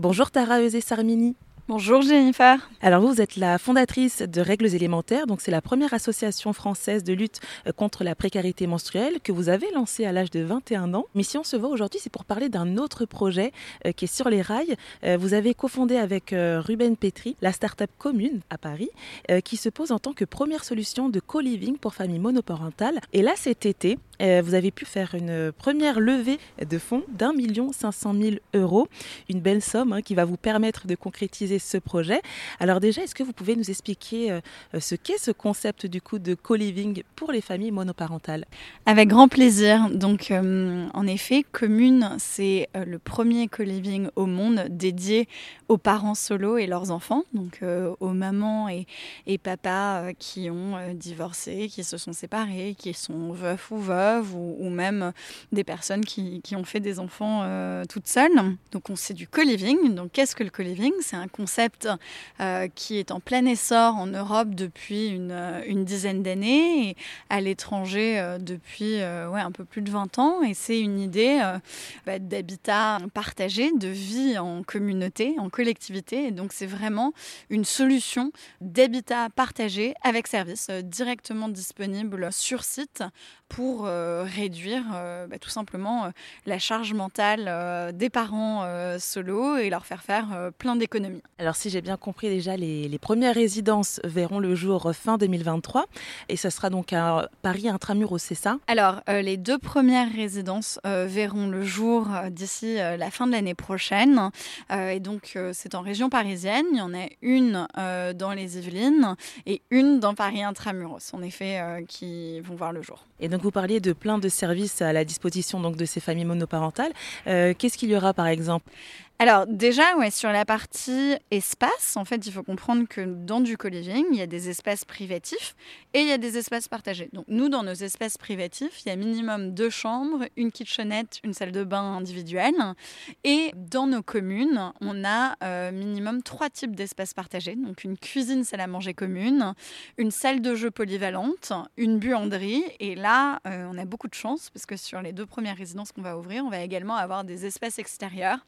Bonjour Tara Eusé-Sarmini. Bonjour Jennifer. Alors vous, êtes la fondatrice de Règles élémentaires, donc c'est la première association française de lutte euh, contre la précarité menstruelle que vous avez lancée à l'âge de 21 ans. Mais si on se voit aujourd'hui, c'est pour parler d'un autre projet euh, qui est sur les rails. Euh, vous avez cofondé avec Ruben Petri la start-up commune à Paris qui se pose en tant que première solution de co-living pour familles monoparentales. Et là, cet été, vous avez pu faire une première levée de fonds d'un million cinq cent mille euros, une belle somme hein, qui va vous permettre de concrétiser ce projet. Alors déjà, est-ce que vous pouvez nous expliquer euh, euh, ce qu'est ce concept du coup de co-living pour les familles monoparentales? Avec grand plaisir. Donc euh, en effet, Commune, c'est le premier co-living au monde dédié aux parents solos et leurs enfants, donc aux mamans et, et papas qui ont divorcé, qui se sont séparés, qui sont veufs ou veuves, ou, même des personnes qui, ont fait des enfants toutes seules. Donc on sait du co-living. Donc qu'est-ce que le co-living? C'est un concept concept euh, qui est en plein essor en Europe depuis une, euh, dizaine d'années et à l'étranger euh, depuis un peu plus de 20 ans. Et c'est une idée bah, d'habitat partagé, de vie en communauté, en collectivité. Et donc c'est vraiment une solution d'habitat partagé avec service directement disponible sur site pour réduire bah, tout simplement la charge mentale des parents solos et leur faire faire plein d'économies. Alors si j'ai bien compris déjà, les, premières résidences verront le jour fin 2023 et ce sera donc à Paris intramuros, c'est ça? Alors euh, les deux premières résidences euh, verront le jour euh, d'ici la fin de l'année prochaine et donc c'est en région parisienne. Il y en a une dans les Yvelines et une dans Paris intramuros, en effet, qui vont voir le jour. Et donc vous parliez de plein de services à la disposition donc de ces familles monoparentales. Qu'est-ce qu'il y aura par exemple? Alors déjà, ouais, sur la partie espace, en fait, il faut comprendre que dans du co-living, il y a des espaces privatifs et il y a des espaces partagés. Donc nous, dans nos espaces privatifs, il y a minimum deux chambres, une kitchenette, une salle de bain individuelle. Et dans nos communes, on a euh, minimum trois types d'espaces partagés. Donc une cuisine, salle à manger commune, une salle de jeu polyvalente, une buanderie. Et là, euh, on a beaucoup de chance parce que sur les deux premières résidences qu'on va ouvrir, on va également avoir des espaces extérieurs.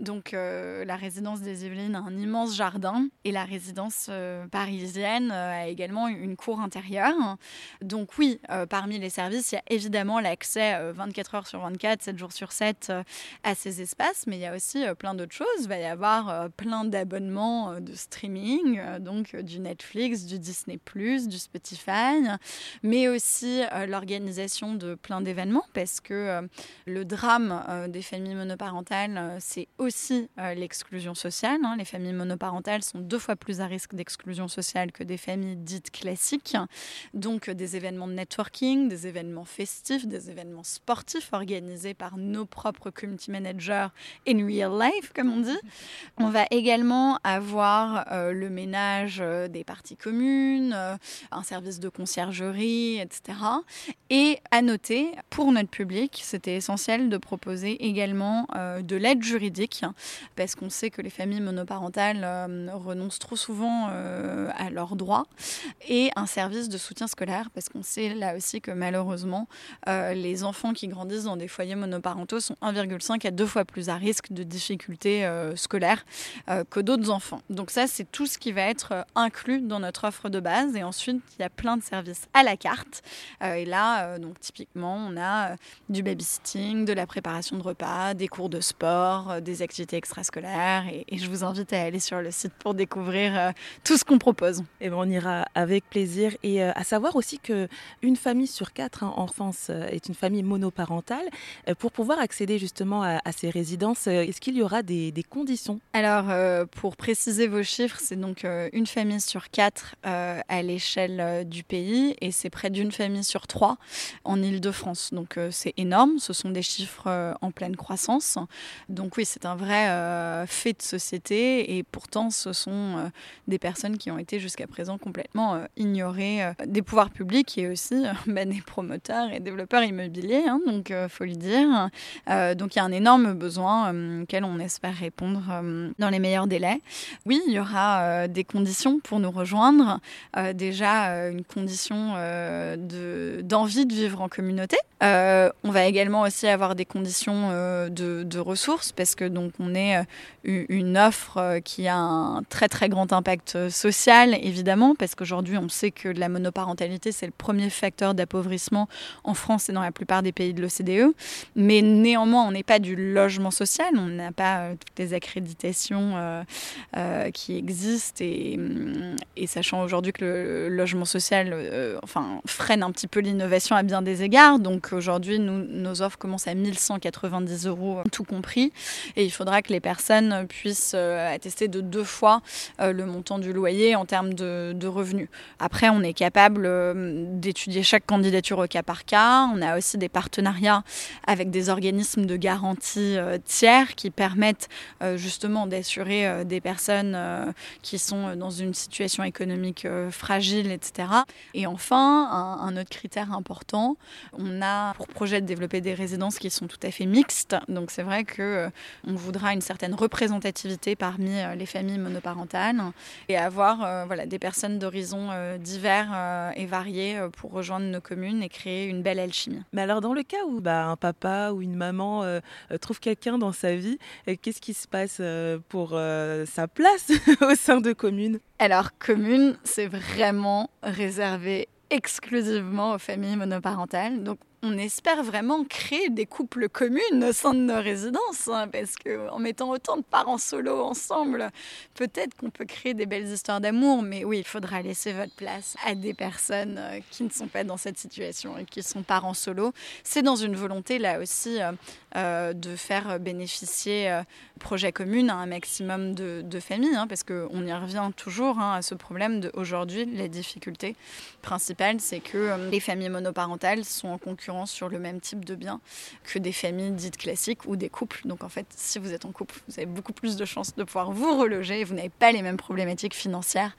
Donc donc euh, la résidence des Yvelines a un immense jardin et la résidence euh, parisienne euh, a également une cour intérieure. Donc oui, parmi les services, il y a évidemment l'accès 24 heures sur 24, 7 jours sur 7 à ces espaces, mais il y a aussi plein d'autres choses. Il va y avoir plein d'abonnements de streaming, donc du Netflix, du Disney ⁇ du Spotify, mais aussi l'organisation de plein d'événements parce que le drame des familles monoparentales, c'est aussi euh, l'exclusion sociale. Hein. Les familles monoparentales sont deux fois plus à risque d'exclusion sociale que des familles dites classiques. Donc euh, des événements de networking, des événements festifs, des événements sportifs organisés par nos propres community managers in real life, comme on dit. On va également avoir euh, le ménage des parties communes, un service de conciergerie, etc. Et à noter, pour notre public, c'était essentiel de proposer également de l'aide juridique parce qu'on sait que les familles monoparentales euh, renoncent trop souvent euh, à leurs droits, et un service de soutien scolaire, parce qu'on sait là aussi que malheureusement, euh, les enfants qui grandissent dans des foyers monoparentaux sont 1,5 à 2 fois plus à risque de difficultés scolaires que d'autres enfants. Donc ça, c'est tout ce qui va être inclus dans notre offre de base, et ensuite, il y a plein de services à la carte. et là, donc typiquement, on a du babysitting, de la préparation de repas, des cours de sport, des activités extrascolaires et, et, je vous invite à aller sur le site pour découvrir euh, tout ce qu'on propose. Et eh ben, on ira avec plaisir et euh, à savoir aussi que une famille sur quatre hein, en France euh, est une famille monoparentale. pour pouvoir accéder justement à, ces résidences, est-ce qu'il y aura des, des conditions? Alors pour préciser vos chiffres, c'est donc une famille sur quatre à l'échelle du pays et c'est près d'une famille sur trois en Ile-de-France. Donc c'est énorme, ce sont des chiffres en pleine croissance. Donc oui, c'est un vrai euh, fait de société et pourtant ce sont euh, des personnes qui ont été jusqu'à présent complètement euh, ignorées des pouvoirs publics et aussi bah, des promoteurs et développeurs immobiliers, hein, donc faut le dire. donc il y a un énorme besoin auquel on espère répondre dans les meilleurs délais. Oui, il y aura des conditions pour nous rejoindre. déjà une condition de, d'envie de vivre en communauté. on va également aussi avoir des conditions de, de ressources parce que donc qu'on ait une offre qui a un très très grand impact social, évidemment, parce qu'aujourd'hui, on sait que la monoparentalité, c'est le premier facteur d'appauvrissement en France et dans la plupart des pays de l'OCDE. Mais néanmoins, on n'est pas du logement social, on n'a pas toutes les accréditations qui existent et, et sachant aujourd'hui que le logement social enfin, freine un petit peu l'innovation à bien des égards. Donc aujourd'hui, nos offres commencent à 1190 euros tout compris. Et il faudra que les personnes puissent euh, attester de deux fois euh, le montant du loyer en termes de, revenus. Après, on est capable euh, d'étudier chaque candidature au cas par cas. On a aussi des partenariats avec des organismes de garantie tiers qui permettent justement d'assurer des personnes qui sont dans une situation économique fragile, etc. Et enfin, un, un autre critère important, on a pour projet de développer des résidences qui sont tout à fait mixtes. Donc c'est vrai que on une certaine représentativité parmi euh, les familles monoparentales et avoir euh, voilà, des personnes d'horizons divers et variés pour rejoindre nos communes et créer une belle alchimie. Mais alors dans le cas où bah, un papa ou une maman trouve quelqu'un dans sa vie, qu'est-ce qui se passe pour sa place au sein de communes? Alors commune, c'est vraiment réservé exclusivement aux familles monoparentales. Donc on espère vraiment créer des couples communes au sein de nos résidences, hein, parce qu'en mettant autant de parents solo ensemble, peut-être qu'on peut créer des belles histoires d'amour, mais oui, il faudra laisser votre place à des personnes euh, qui ne sont pas dans cette situation et qui sont parents solo. C'est dans une volonté là aussi euh, euh, de faire bénéficier projet commun à un maximum de, familles, hein, parce qu'on y revient toujours hein, à ce problème de aujourd'hui, la difficulté principale, c'est que les familles monoparentales sont en concurrence sur le même type de bien que des familles dites classiques ou des couples. Donc en fait, si vous êtes en couple, vous avez beaucoup plus de chances de pouvoir vous reloger. Vous n'avez pas les mêmes problématiques financières.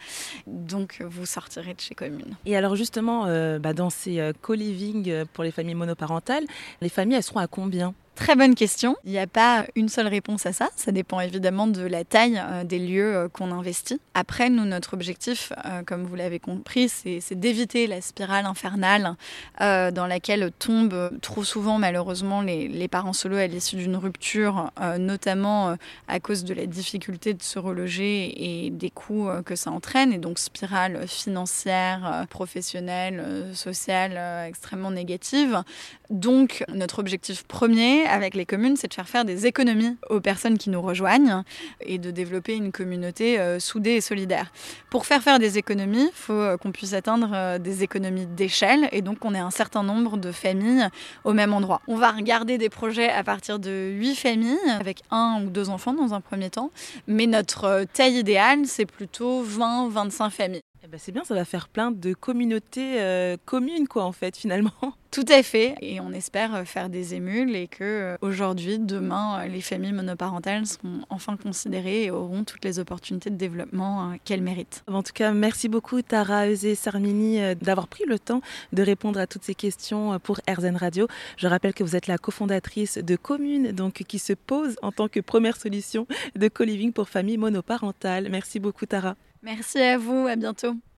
Donc vous sortirez de chez Commune. Et alors justement, euh, bah, dans ces euh, co-living euh, pour les familles monoparentales, les familles, elles seront à combien? Très bonne question. Il n'y a pas une seule réponse à ça. Ça dépend évidemment de la taille euh, des lieux euh, qu'on investit. Après, nous, notre objectif, euh, comme vous l'avez compris, c'est d'éviter la spirale infernale dans laquelle tombent trop souvent, malheureusement, les, parents solos à l'issue d'une rupture, notamment à cause de la difficulté de se reloger et des coûts que ça entraîne. Et donc, spirale financière, professionnelle, sociale extrêmement négative. Donc, notre objectif premier, avec les communes, c'est de faire faire des économies aux personnes qui nous rejoignent et de développer une communauté euh, soudée et solidaire. Pour faire faire des économies, il faut euh, qu'on puisse atteindre euh, des économies d'échelle et donc on ait un certain nombre de familles au même endroit. On va regarder des projets à partir de 8 familles avec un ou deux enfants dans un premier temps, mais notre taille idéale, c'est plutôt 20-25 familles. Eh ben c'est bien, ça va faire plein de communautés communes, quoi, en fait, finalement. Tout à fait. Et on espère euh, faire des émules et que euh, aujourd'hui, demain, euh, les familles monoparentales seront enfin considérées et auront toutes les opportunités de développement qu'elles méritent. En tout cas, merci beaucoup Tara Eusé Sarmini d'avoir pris le temps de répondre à toutes ces questions pour RZN Radio. Je rappelle que vous êtes la cofondatrice de Commune, donc qui se pose en tant que première solution de co-living pour familles monoparentales. Merci beaucoup Tara. Merci à vous, à bientôt.